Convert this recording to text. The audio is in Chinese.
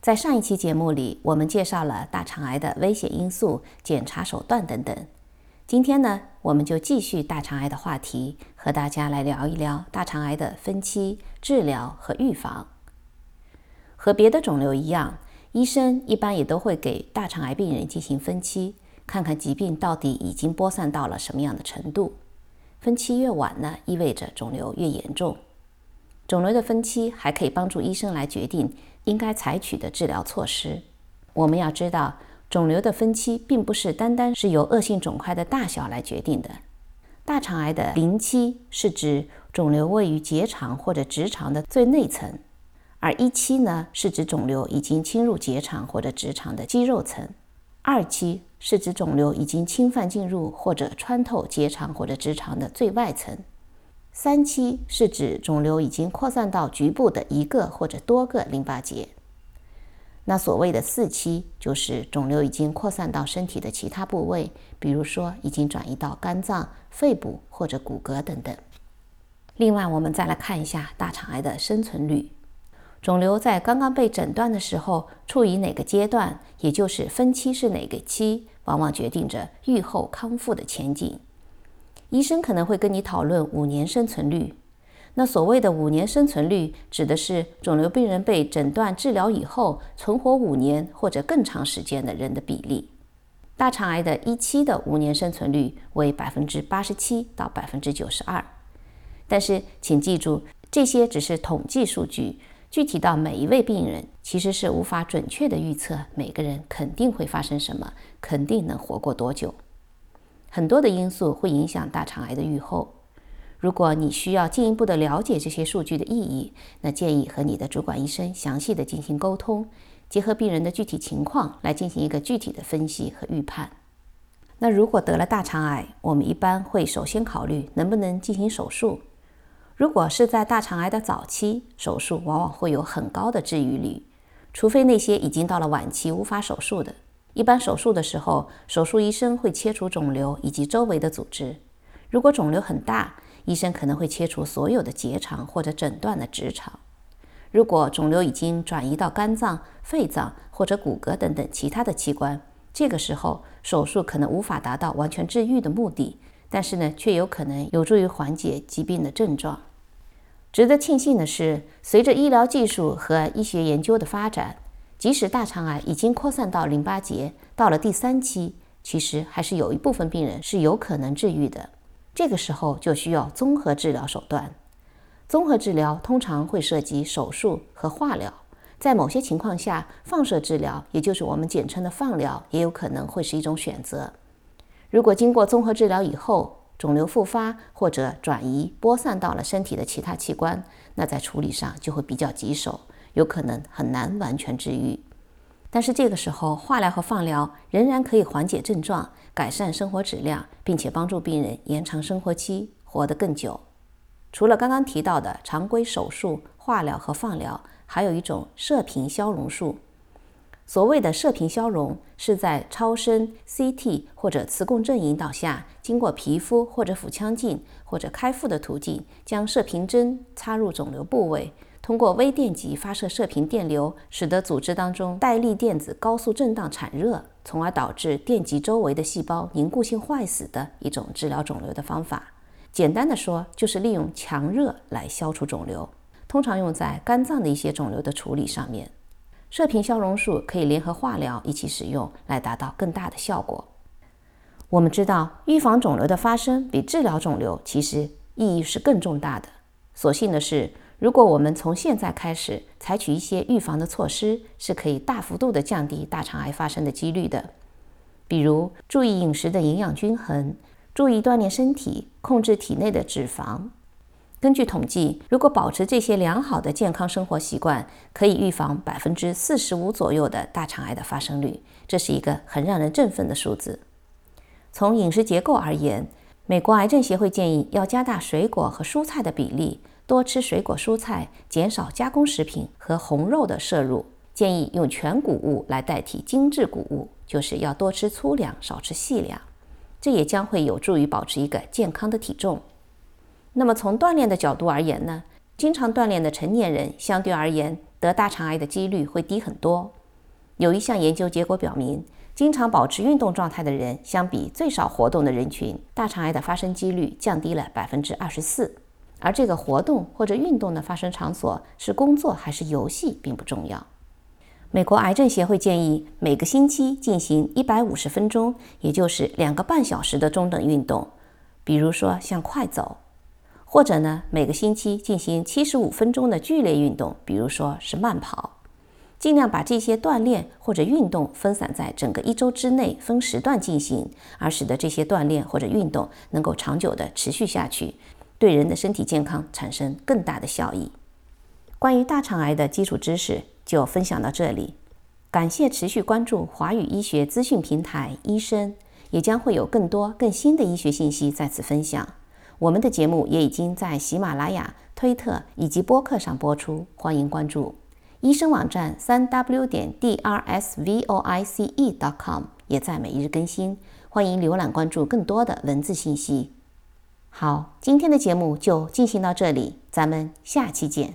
在上一期节目里，我们介绍了大肠癌的危险因素、检查手段等等。今天呢，我们就继续大肠癌的话题，和大家来聊一聊大肠癌的分期、治疗和预防。和别的肿瘤一样，医生一般也都会给大肠癌病人进行分期，看看疾病到底已经播散到了什么样的程度。分期越晚呢，意味着肿瘤越严重。肿瘤的分期还可以帮助医生来决定。应该采取的治疗措施。我们要知道，肿瘤的分期并不是单单是由恶性肿块的大小来决定的。大肠癌的零期是指肿瘤位于结肠或者直肠的最内层，而一期呢是指肿瘤已经侵入结肠或者直肠的肌肉层，二期是指肿瘤已经侵犯进入或者穿透结肠或者直肠的最外层。三期是指肿瘤已经扩散到局部的一个或者多个淋巴结。那所谓的四期就是肿瘤已经扩散到身体的其他部位，比如说已经转移到肝脏、肺部或者骨骼等等。另外，我们再来看一下大肠癌的生存率。肿瘤在刚刚被诊断的时候处于哪个阶段，也就是分期是哪个期，往往决定着愈后康复的前景。医生可能会跟你讨论五年生存率。那所谓的五年生存率，指的是肿瘤病人被诊断治疗以后存活五年或者更长时间的人的比例。大肠癌的一期的五年生存率为百分之八十七到百分之九十二。但是请记住，这些只是统计数据，具体到每一位病人，其实是无法准确的预测每个人肯定会发生什么，肯定能活过多久。很多的因素会影响大肠癌的预后。如果你需要进一步的了解这些数据的意义，那建议和你的主管医生详细的进行沟通，结合病人的具体情况来进行一个具体的分析和预判。那如果得了大肠癌，我们一般会首先考虑能不能进行手术。如果是在大肠癌的早期，手术往往会有很高的治愈率，除非那些已经到了晚期无法手术的。一般手术的时候，手术医生会切除肿瘤以及周围的组织。如果肿瘤很大，医生可能会切除所有的结肠或者诊断的直肠。如果肿瘤已经转移到肝脏、肺脏或者骨骼等等其他的器官，这个时候手术可能无法达到完全治愈的目的，但是呢，却有可能有助于缓解疾病的症状。值得庆幸的是，随着医疗技术和医学研究的发展。即使大肠癌已经扩散到淋巴结，到了第三期，其实还是有一部分病人是有可能治愈的。这个时候就需要综合治疗手段。综合治疗通常会涉及手术和化疗，在某些情况下，放射治疗，也就是我们简称的放疗，也有可能会是一种选择。如果经过综合治疗以后，肿瘤复发或者转移播散到了身体的其他器官，那在处理上就会比较棘手。有可能很难完全治愈，但是这个时候化疗和放疗仍然可以缓解症状、改善生活质量，并且帮助病人延长生活期，活得更久。除了刚刚提到的常规手术、化疗和放疗，还有一种射频消融术。所谓的射频消融，是在超声、CT 或者磁共振引导下，经过皮肤或者腹腔镜或者开腹的途径，将射频针插入肿瘤部位。通过微电极发射射频电流，使得组织当中带粒电子高速震荡产热，从而导致电极周围的细胞凝固性坏死的一种治疗肿瘤的方法。简单的说，就是利用强热来消除肿瘤，通常用在肝脏的一些肿瘤的处理上面。射频消融术可以联合化疗一起使用，来达到更大的效果。我们知道，预防肿瘤的发生比治疗肿瘤其实意义是更重大的。所幸的是。如果我们从现在开始采取一些预防的措施，是可以大幅度的降低大肠癌发生的几率的。比如注意饮食的营养均衡，注意锻炼身体，控制体内的脂肪。根据统计，如果保持这些良好的健康生活习惯，可以预防百分之四十五左右的大肠癌的发生率，这是一个很让人振奋的数字。从饮食结构而言，美国癌症协会建议要加大水果和蔬菜的比例，多吃水果蔬菜，减少加工食品和红肉的摄入。建议用全谷物来代替精致谷物，就是要多吃粗粮，少吃细粮。这也将会有助于保持一个健康的体重。那么从锻炼的角度而言呢？经常锻炼的成年人相对而言得大肠癌的几率会低很多。有一项研究结果表明，经常保持运动状态的人，相比最少活动的人群，大肠癌的发生几率降低了百分之二十四。而这个活动或者运动的发生场所是工作还是游戏，并不重要。美国癌症协会建议每个星期进行一百五十分钟，也就是两个半小时的中等运动，比如说像快走，或者呢每个星期进行七十五分钟的剧烈运动，比如说是慢跑。尽量把这些锻炼或者运动分散在整个一周之内，分时段进行，而使得这些锻炼或者运动能够长久的持续下去，对人的身体健康产生更大的效益。关于大肠癌的基础知识。就分享到这里，感谢持续关注华语医学资讯平台医生，也将会有更多更新的医学信息在此分享。我们的节目也已经在喜马拉雅、推特以及播客上播出，欢迎关注。医生网站三 w 点 d r s v o i c e 点 com 也在每日更新，欢迎浏览关注更多的文字信息。好，今天的节目就进行到这里，咱们下期见。